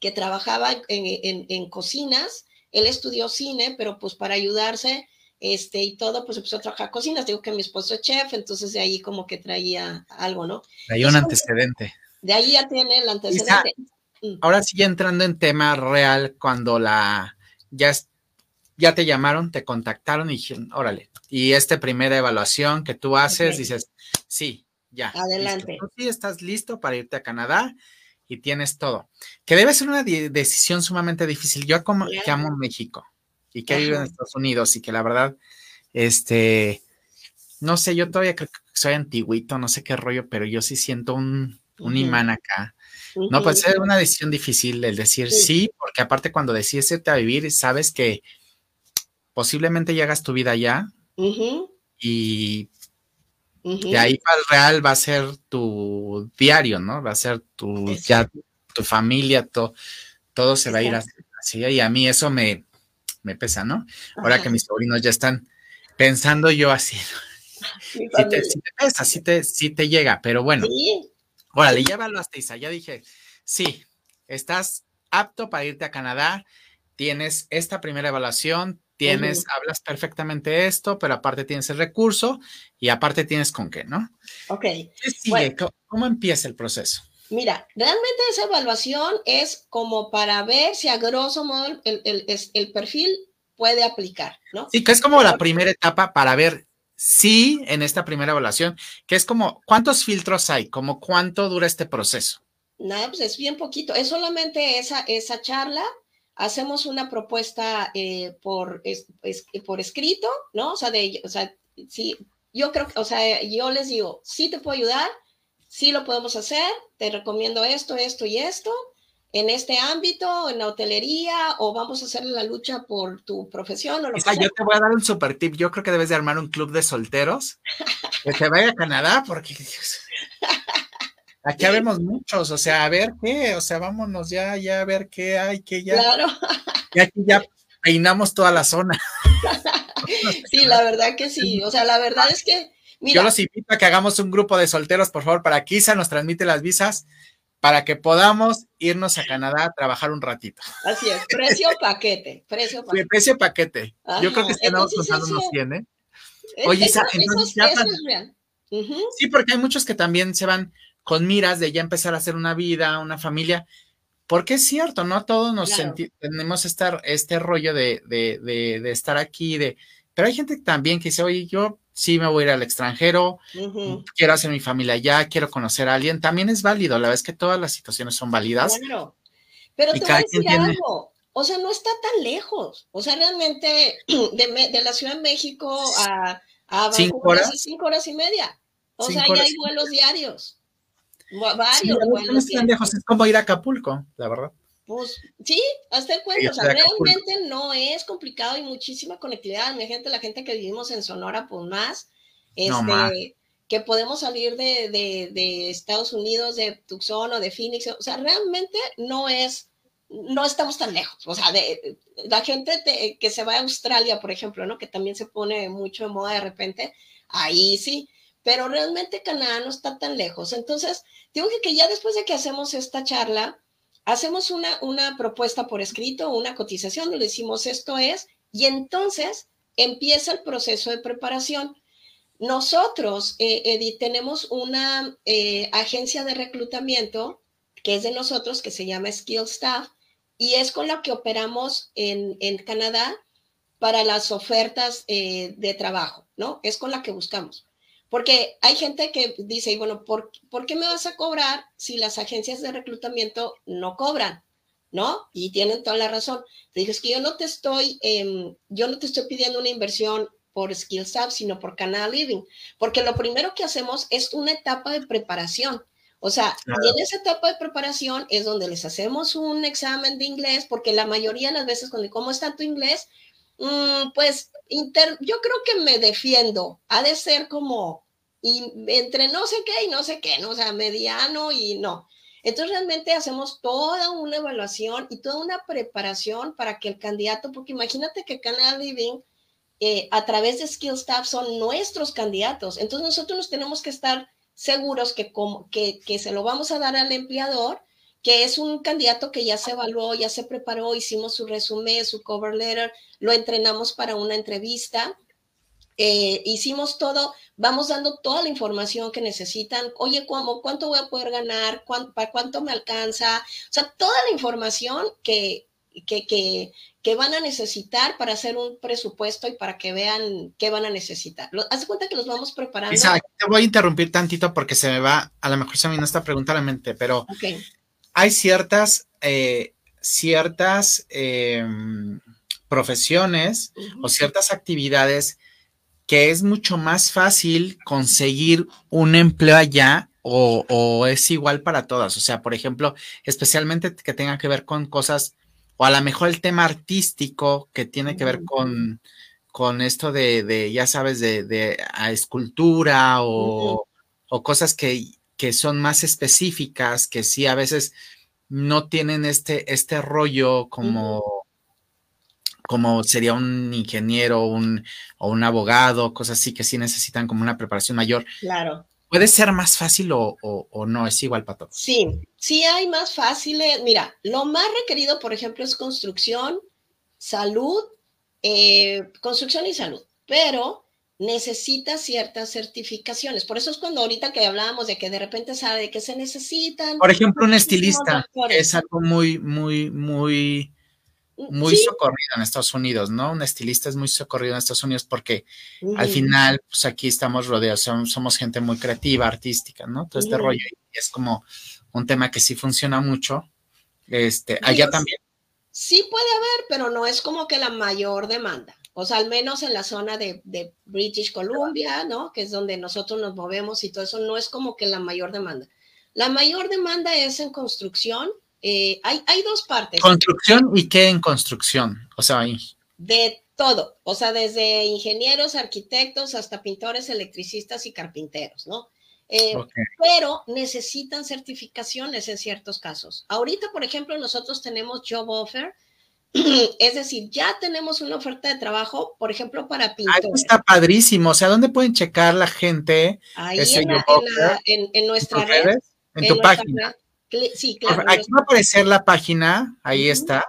que trabajaba en, cocinas. Él estudió cine, pero pues para ayudarse este, y todo, pues empezó a trabajar cocinas. Digo que mi esposo es chef, entonces de ahí como que traía algo, ¿no? Traía un antecedente. De ahí ya tiene el antecedente. Mm. Ahora sí, entrando en tema real, cuando la ya, ya te llamaron, te contactaron y dijeron, órale, y esta primera evaluación que tú haces, dices, sí, ya. Adelante. sí estás listo para irte a Canadá y tienes todo. Que debe ser una decisión sumamente difícil. Yo como que amo México y que vivo en Estados Unidos y que la verdad, este, no sé, yo todavía creo que soy antiguito, no sé qué rollo, pero yo sí siento un, imán acá. No, puede ser una decisión difícil el decir sí. porque aparte cuando decides irte a vivir, sabes que posiblemente llegas tu vida allá, y de ahí para el real va a ser tu diario, ¿no? Va a ser tu, ya, tu familia, todo se va a ir así. Y a mí eso me, me pesa, ¿no? Ahora que mis sobrinos ya están pensando yo así. Si te, pesa, si te, te llega, pero bueno. ¿Sí? Órale, hasta Isa. Ya dije, sí, estás apto para irte a Canadá, tienes esta primera evaluación, tienes, hablas perfectamente esto, pero aparte tienes el recurso y aparte tienes con qué, ¿no? Ok. ¿Qué sigue? ¿Cómo empieza el proceso? Mira, realmente esa evaluación es como para ver si a grosso modo el, perfil puede aplicar, ¿no? Sí, que es como la primera etapa para ver si en esta primera evaluación, que es como, ¿cuántos filtros hay? ¿Como cuánto dura este proceso? Nada, pues es bien poquito, es solamente esa, esa charla hacemos una propuesta eh, por, por escrito, ¿no? O sea, de, o sea, sí, yo creo o sea, yo les digo, sí te puedo ayudar, sí lo podemos hacer, te recomiendo esto, esto y esto, en este ámbito, en la hotelería, o vamos a hacer la lucha por tu profesión. O lo yo te voy a dar un super tip. Yo creo que debes de armar un club de solteros que te vaya a Canadá, porque Aquí vemos muchos, o sea, a ver qué, o sea, vámonos ya, ya a ver qué hay, qué ya. Claro. Y aquí ya peinamos toda la zona. sí, la verdad que sí, o sea, la verdad es que. Yo los invito a que hagamos un grupo de solteros, por favor, para que Isa nos transmite las visas, para que podamos irnos a Canadá a trabajar un ratito. Así es, precio paquete, precio paquete. precio paquete. Yo creo que estamos contando unos 100, ¿eh? Oye, Isa, entonces ya. Sí, porque hay muchos que también se van con miras de ya empezar a hacer una vida, una familia, porque es cierto, ¿no? Todos nos tenemos estar, este rollo de, de, de, estar aquí, de, pero hay gente también que dice, oye, yo sí me voy a ir al extranjero, quiero hacer mi familia allá, quiero conocer a alguien, también es válido, la verdad es que todas las situaciones son válidas. Claro. Pero te voy a decir algo, o sea, no está tan lejos, o sea, realmente de, la Ciudad de México a, a ¿Cinco horas? cinco horas y media, o sea, ya hay vuelos diarios. Varios. están lejos, es como ir a Acapulco, la verdad. Pues sí, hasta cuenta, o sea, realmente no es complicado y muchísima conectividad. Mi gente, la gente que vivimos en Sonora, pues más, este, que podemos salir de, de, Estados Unidos, de Tucson o de Phoenix, o sea, realmente no es, no estamos tan lejos. O sea, de, la gente que se va a Australia, por ejemplo, ¿no? Que también se pone mucho de moda de repente, ahí sí, pero realmente Canadá no está tan lejos. Entonces, digo que ya después de que hacemos esta charla, hacemos una, una propuesta por escrito, una cotización, le decimos esto es, y entonces empieza el proceso de preparación. Nosotros, eh, Edith, tenemos una eh, agencia de reclutamiento que es de nosotros, que se llama Skill Staff, y es con la que operamos en, en Canadá para las ofertas eh, de trabajo, ¿no? Es con la que buscamos. Porque hay gente que dice, bueno, ¿por, ¿por qué me vas a cobrar si las agencias de reclutamiento no cobran? ¿no? Y tienen toda la razón. Te dije, es que yo no te estoy, em, yo no te estoy pidiendo una inversión por SkillsUp, sino por Canal Living, porque lo primero que hacemos es una etapa de preparación. O sea, en esa etapa de preparación es donde les hacemos un examen de inglés, porque la mayoría de las veces, cuando ¿cómo está tu inglés? Mm, pues yo creo que me defiendo. Ha de ser como y entre no sé qué y no sé qué, ¿no? O sea, mediano y no. Entonces realmente hacemos toda una evaluación y toda una preparación para que el candidato, porque imagínate que Canada Living eh, a través de Skill Staff son nuestros candidatos. Entonces nosotros nos tenemos que estar seguros que, como, que, que se lo vamos a dar al empleador que es un candidato que ya se evaluó, ya se preparó, hicimos su resumen, su cover letter, lo entrenamos para una entrevista, eh, hicimos todo, vamos dando toda la información que necesitan. Oye, ¿cómo, ¿cuánto voy a poder ganar? ¿Para cuánto me alcanza? O sea, toda la información que, que, que, que, van a necesitar para hacer un presupuesto y para que vean qué van a necesitar. Haz cuenta que los vamos preparando. Isaac, te voy a interrumpir tantito porque se me va, a lo mejor se me vino esta pregunta a la mente, pero hay ciertas, eh, ciertas em, profesiones o ciertas actividades que es mucho más fácil conseguir un empleo allá o, es igual para todas. O sea, por ejemplo, especialmente que tenga que ver con cosas, o a lo mejor el tema artístico que tiene que ver con, con esto de, ya sabes, de, escultura o, o cosas que, que son más específicas, que sí a veces no tienen este, este rollo como, como sería un ingeniero un, o un abogado, cosas así que sí necesitan como una preparación mayor. Claro. ¿Puede ser más fácil o, no? ¿Es igual para todos? Sí, sí hay más fáciles. Mira, lo más requerido, por ejemplo, es construcción, salud, eh, construcción y salud. Pero necesita ciertas certificaciones. Por eso es cuando ahorita que hablábamos de que de repente sabe de que se necesitan. Por ejemplo, un estilista es algo muy, muy, muy, muy socorrido en Estados Unidos, ¿no? Un estilista es muy socorrido en Estados Unidos porque al final, pues aquí estamos rodeados, somos, gente muy creativa, artística, ¿no? Todo este rollo es como un tema que sí funciona mucho. Este, allá también. Sí puede haber, pero no es como que la mayor demanda o sea, al menos en la zona de, British Columbia, ¿no? Que es donde nosotros nos movemos y todo eso, no es como que la mayor demanda. La mayor demanda es en construcción. Eh, hay, hay dos partes. ¿Construcción y qué en construcción? O sea, ahí. De todo, o sea, desde ingenieros, arquitectos hasta pintores, electricistas y carpinteros, ¿no? Eh, pero necesitan certificaciones en ciertos casos. Ahorita, por ejemplo, nosotros tenemos Job Offer, Es decir, ya tenemos una oferta de trabajo, por ejemplo, para pintores. Ahí está padrísimo. O sea, ¿dónde pueden checar la gente? Ahí en, nuestra red. En, tu página. Sí, claro. Aquí va a aparecer la página, ahí está,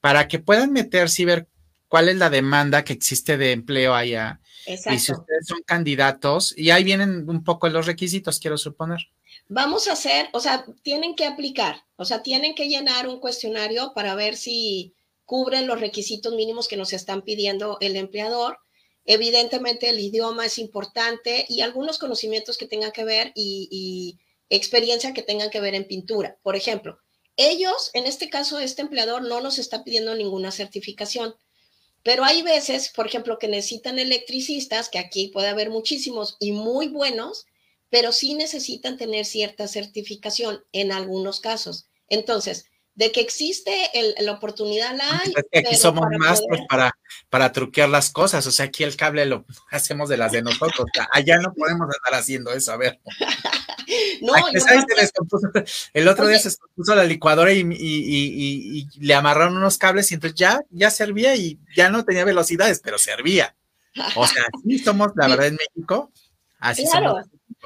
para que puedan meterse y ver cuál es la demanda que existe de empleo allá. Exacto. Y si ustedes son candidatos, y ahí vienen un poco los requisitos, quiero suponer. Vamos a hacer, o sea, tienen que aplicar, o sea, tienen que llenar un cuestionario para ver si cubren los requisitos mínimos que nos están pidiendo el empleador. Evidentemente el idioma es importante y algunos conocimientos que tengan que ver y, experiencia que tengan que ver en pintura. Por ejemplo, ellos, en este caso, este empleador no nos está pidiendo ninguna certificación, pero hay veces, por ejemplo, que necesitan electricistas, que aquí puede haber muchísimos y muy buenos, pero sí necesitan tener cierta certificación en algunos casos. Entonces, de que existe la oportunidad la hay. aquí somos más para, para truquear las cosas, o sea, aquí el cable lo hacemos de las de nosotros, allá no podemos estar haciendo eso, a ver. no, el otro día se puso la licuadora y, y, le amarraron unos cables y entonces ya, ya servía y ya no tenía velocidades, pero servía. O sea, sí somos, la verdad, en México, así claro.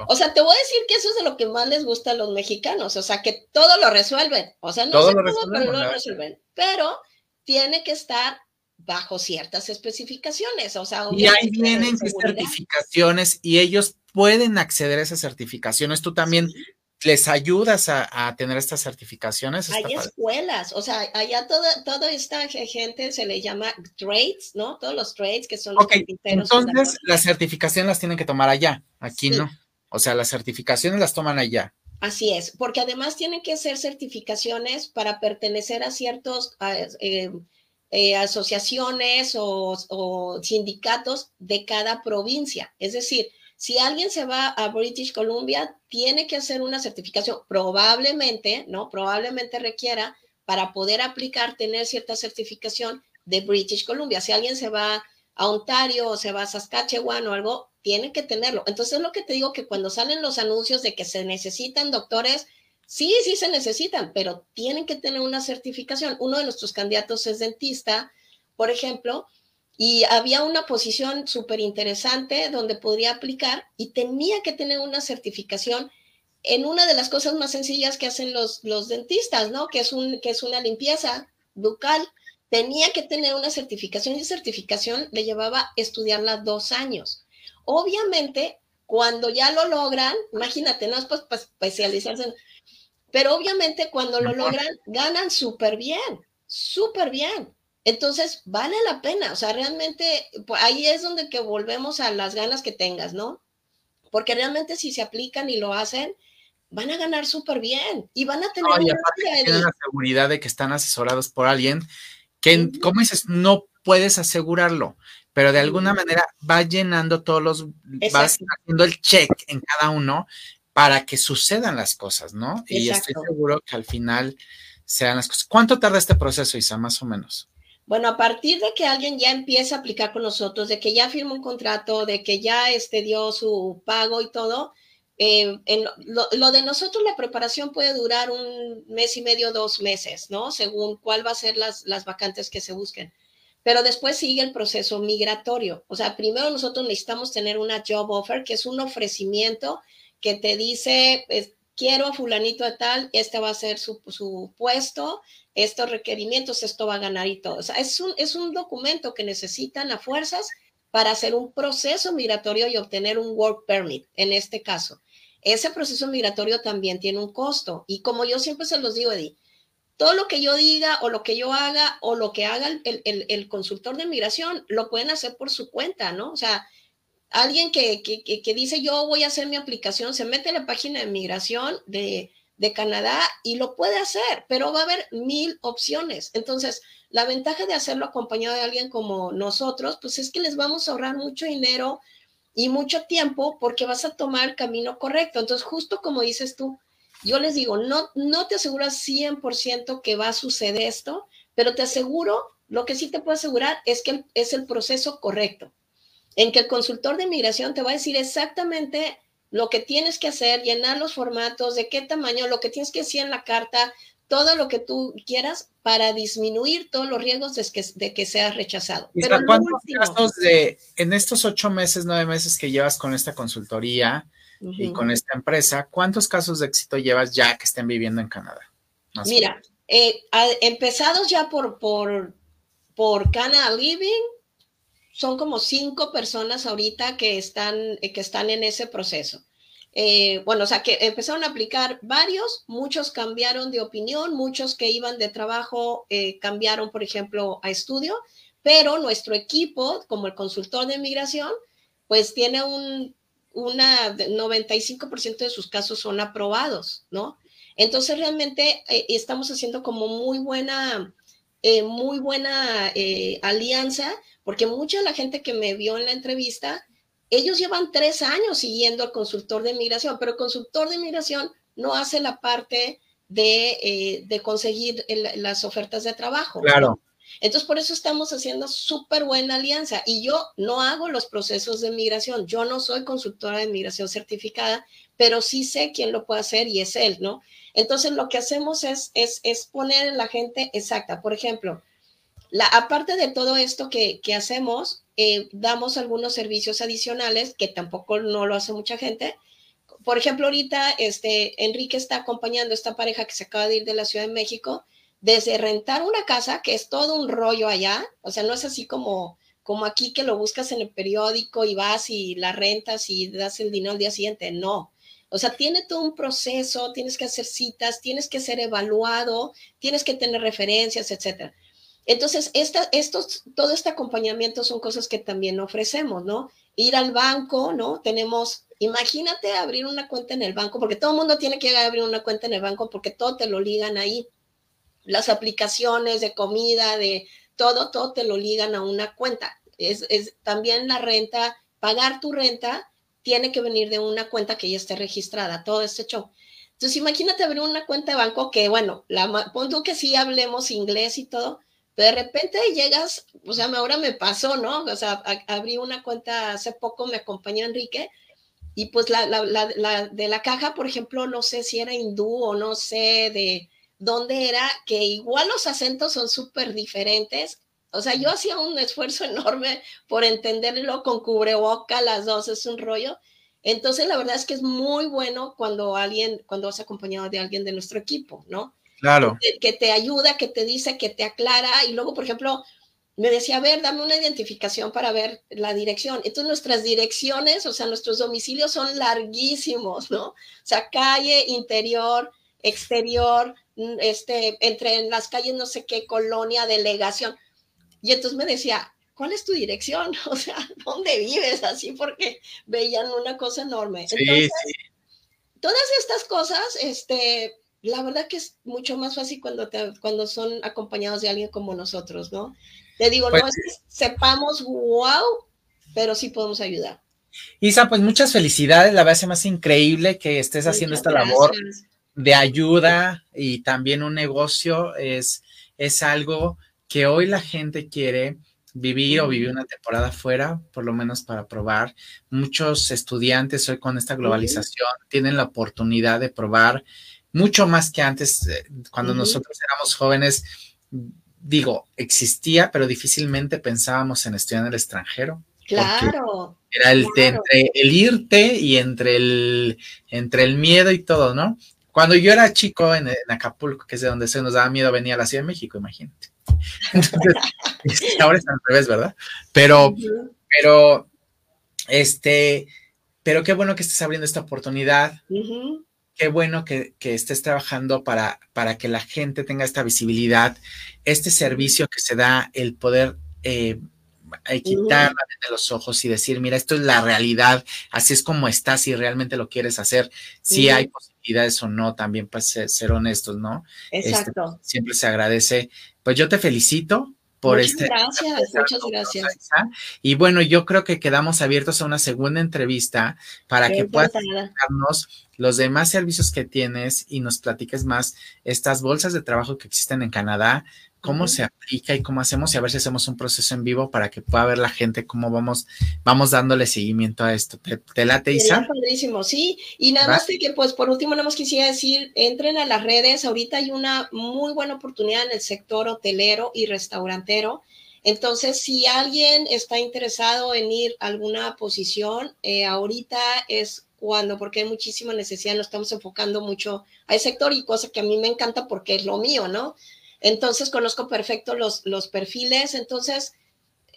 O sea, te voy a decir que eso es de lo que más les gusta a los mexicanos, o sea, que todo lo resuelven. O sea, no todo sé lo cómo, pero lo resuelven. Pero tiene que estar bajo ciertas especificaciones, o sea, y ahí vienen certificaciones y ellos pueden acceder a esas certificaciones. Tú también les ayudas a, tener estas certificaciones. Hay escuelas, o sea, allá toda, toda esta gente se le llama trades, ¿no? Todos los trades que son los Entonces, las certificaciones las tienen que tomar allá, aquí no. O sea, las certificaciones las toman allá. Así es, porque además tienen que ser certificaciones para pertenecer a ciertos eh, eh, asociaciones o, sindicatos de cada provincia. Es decir, si alguien se va a British Columbia, tiene que hacer una certificación, probablemente, ¿no? Probablemente requiera para poder aplicar, tener cierta certificación de British Columbia. Si alguien se va a Ontario o se va a Saskatchewan o algo, tienen que tenerlo. Entonces es lo que te digo que cuando salen los anuncios de que se necesitan doctores, sí, sí se necesitan, pero tienen que tener una certificación. Uno de nuestros candidatos es dentista, por ejemplo, y había una posición súper interesante donde podría aplicar y tenía que tener una certificación en una de las cosas más sencillas que hacen los, los dentistas, ¿no? Que es, un, que es una limpieza bucal. Tenía que tener una certificación y certificación le llevaba estudiarla dos años. Obviamente, cuando ya lo logran, imagínate, no es pues, pues especializarse, pero obviamente cuando lo logran, ganan súper bien, súper bien. Entonces, vale la pena, o sea, realmente pues, ahí es donde que volvemos a las ganas que tengas, ¿no? Porque realmente si se aplican y lo hacen, van a ganar súper bien y van a tener la seguridad de que están asesorados por alguien que, como dices, no puedes asegurarlo, pero de alguna manera va llenando todos los, vas haciendo el check en cada uno para que sucedan las cosas, ¿no? Y estoy seguro que al final sean las cosas. ¿Cuánto tarda este proceso, Isa, más o menos? Bueno, a partir de que alguien ya empieza a aplicar con nosotros, de que ya firmó un contrato, de que ya este, dio su pago y todo, eh, en lo, de nosotros, la preparación puede durar un mes y medio, dos meses, ¿no? Según cuál va a ser las, las vacantes que se busquen pero después sigue el proceso migratorio. O sea, primero nosotros necesitamos tener una job offer, que es un ofrecimiento que te dice, quiero a fulanito de tal, este va a ser su, su, puesto, estos requerimientos, esto va a ganar y todo. O sea, es un, es un documento que necesitan a fuerzas para hacer un proceso migratorio y obtener un work permit, en este caso. Ese proceso migratorio también tiene un costo. Y como yo siempre se los digo, Eddie, todo lo que yo diga o lo que yo haga o lo que haga el, consultor de migración, lo pueden hacer por su cuenta, ¿no? O sea, alguien que, dice yo voy a hacer mi aplicación, se mete en la página de migración de, de Canadá y lo puede hacer, pero va a haber mil opciones. Entonces, la ventaja de hacerlo acompañado de alguien como nosotros, pues es que les vamos a ahorrar mucho dinero y mucho tiempo porque vas a tomar el camino correcto. Entonces, justo como dices tú, yo les digo, no, no te aseguras 100% que va a suceder esto, pero te aseguro, lo que sí te puedo asegurar es que es el proceso correcto, en que el consultor de inmigración te va a decir exactamente lo que tienes que hacer, llenar los formatos, de qué tamaño, lo que tienes que decir en la carta, todo lo que tú quieras para disminuir todos los riesgos de que, de que seas rechazado. Pero ¿Cuántos casos de, en estos ocho meses, nueve meses que llevas con esta consultoría, y con esta empresa, ¿cuántos casos de éxito llevas ya que estén viviendo en Canadá? Mira, eh, empezados ya por, por, por Canada Living, son como cinco personas ahorita que están, eh, que están en ese proceso. Eh, bueno, o sea, que empezaron a aplicar varios, muchos cambiaron de opinión, muchos que iban de trabajo cambiaron, por ejemplo, a estudio, pero nuestro equipo, como el consultor de migración, pues tiene un una 95% de sus casos son aprobados, ¿no? Entonces realmente eh, estamos haciendo como muy buena, eh, muy buena eh, alianza, porque mucha de la gente que me vio en la entrevista ellos llevan tres años siguiendo al consultor de migración, pero el consultor de migración no hace la parte de, eh, conseguir las ofertas de trabajo. Claro. Entonces, por eso estamos haciendo súper buena alianza. Y yo no hago los procesos de migración. Yo no soy consultora de migración certificada, pero sí sé quién lo puede hacer y es él, ¿no? Entonces, lo que hacemos es, es, es poner en la gente exacta. Por ejemplo, aparte de todo esto que, que hacemos, eh, damos algunos servicios adicionales que tampoco no lo hace mucha gente. Por ejemplo, ahorita este, Enrique está acompañando a esta pareja que se acaba de ir de la Ciudad de México desde rentar una casa, que es todo un rollo allá, o sea, no es así como, como aquí que lo buscas en el periódico y vas y la rentas y das el dinero al día siguiente, no. O sea, tiene todo un proceso, tienes que hacer citas, tienes que ser evaluado, tienes que tener referencias, etcétera. Entonces, esta, estos, todo este acompañamiento son cosas que también ofrecemos, ¿no? Ir al banco, ¿no? Tenemos, imagínate abrir una cuenta en el banco, porque todo el mundo tiene que abrir una cuenta en el banco porque todo te lo ligan ahí las aplicaciones de comida, de todo, todo te lo ligan a una cuenta. Es, también la renta, pagar tu renta tiene que venir de una cuenta que ya esté registrada, todo este show. Entonces, imagínate abrir una cuenta de banco que, bueno, la, pon que sí hablemos inglés y todo, de repente llegas, o sea, ahora me pasó, ¿no? O sea, abrí una cuenta hace poco, me acompañó Enrique, y pues la, la, la, de la caja, por ejemplo, no sé si era hindú o no sé de donde era que igual los acentos son súper diferentes. O sea, yo hacía un esfuerzo enorme por entenderlo con cubreboca, las dos es un rollo. Entonces, la verdad es que es muy bueno cuando alguien, cuando vas acompañado de alguien de nuestro equipo, ¿no? Claro. Que, te ayuda, que te dice, que te aclara. Y luego, por ejemplo, me decía, a ver, dame una identificación para ver la dirección. Entonces, nuestras direcciones, o sea, nuestros domicilios son larguísimos, ¿no? O sea, calle, interior, exterior, mm, este, entre en las calles no sé qué, colonia, delegación. Y entonces me decía, ¿cuál es tu dirección? O sea, ¿dónde vives? Así porque veían una cosa enorme. entonces, todas estas cosas, este, la verdad que es mucho más fácil cuando, te, cuando son acompañados de alguien como nosotros, ¿no? Te digo, no pues es que sepamos, wow, pero sí podemos ayudar. Isa, pues muchas felicidades, la verdad se me hace increíble que estés haciendo esta labor de ayuda y también un negocio es, es algo que hoy la gente quiere vivir o vivir una temporada fuera, por lo menos para probar. Muchos estudiantes hoy con esta globalización tienen la oportunidad de probar mucho más que antes, eh, cuando nosotros éramos jóvenes. Digo, existía, pero difícilmente pensábamos en estudiar en el extranjero. Claro. Era el, entre el irte y entre el, entre el miedo y todo, ¿no? Cuando yo era chico en, Acapulco, que es de donde se nos daba miedo venir a la Ciudad de México, imagínate. Entonces, ahora es al revés, ¿verdad? Pero, pero, este, pero qué bueno que estés abriendo esta oportunidad. Qué bueno que, estés trabajando para, para que la gente tenga esta visibilidad, este servicio que se da, el poder eh, quitarla de los ojos y decir, mira, esto es la realidad, así es como estás, si realmente lo quieres hacer, si hay posibilidades o no, también pues ser, honestos, ¿no? Este, Exacto. siempre se agradece. Pues yo te felicito por muchas este. Gracias, muchas gracias. Y bueno, yo creo que quedamos abiertos a una segunda entrevista para que puedas explicarnos los demás servicios que tienes y nos platiques más estas bolsas de trabajo que existen en Canadá, cómo se aplica y cómo hacemos y a ver si hacemos un proceso en vivo para que pueda ver la gente cómo vamos, vamos dándole seguimiento a esto. ¿Te, late, Isa? Padrísimo, sí. Y nada más que, pues, por último, nada más quisiera decir, entren a las redes. Ahorita hay una muy buena oportunidad en el sector hotelero y restaurantero. Entonces, si alguien está interesado en ir a alguna posición, eh, ahorita es cuando, porque hay muchísima necesidad, nos estamos enfocando mucho a ese sector y cosa que a mí me encanta porque es lo mío, ¿no? Entonces conozco perfecto los, los perfiles. Entonces,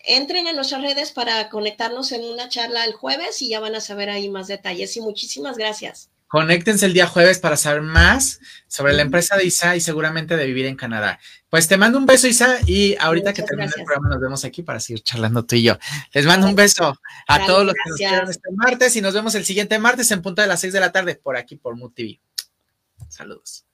entren en nuestras redes para conectarnos en una charla el jueves y ya van a saber ahí más detalles. Y muchísimas gracias. Conéctense el día jueves para saber más sobre la empresa de Isa y seguramente de vivir en Canadá. Pues te mando un beso, Isa, y ahorita que termine el programa nos vemos aquí para seguir charlando tú y yo. Les mando un beso a todos los que nos quieran este martes y nos vemos el siguiente martes en punto de las seis de la tarde por aquí por Mood TV. Saludos.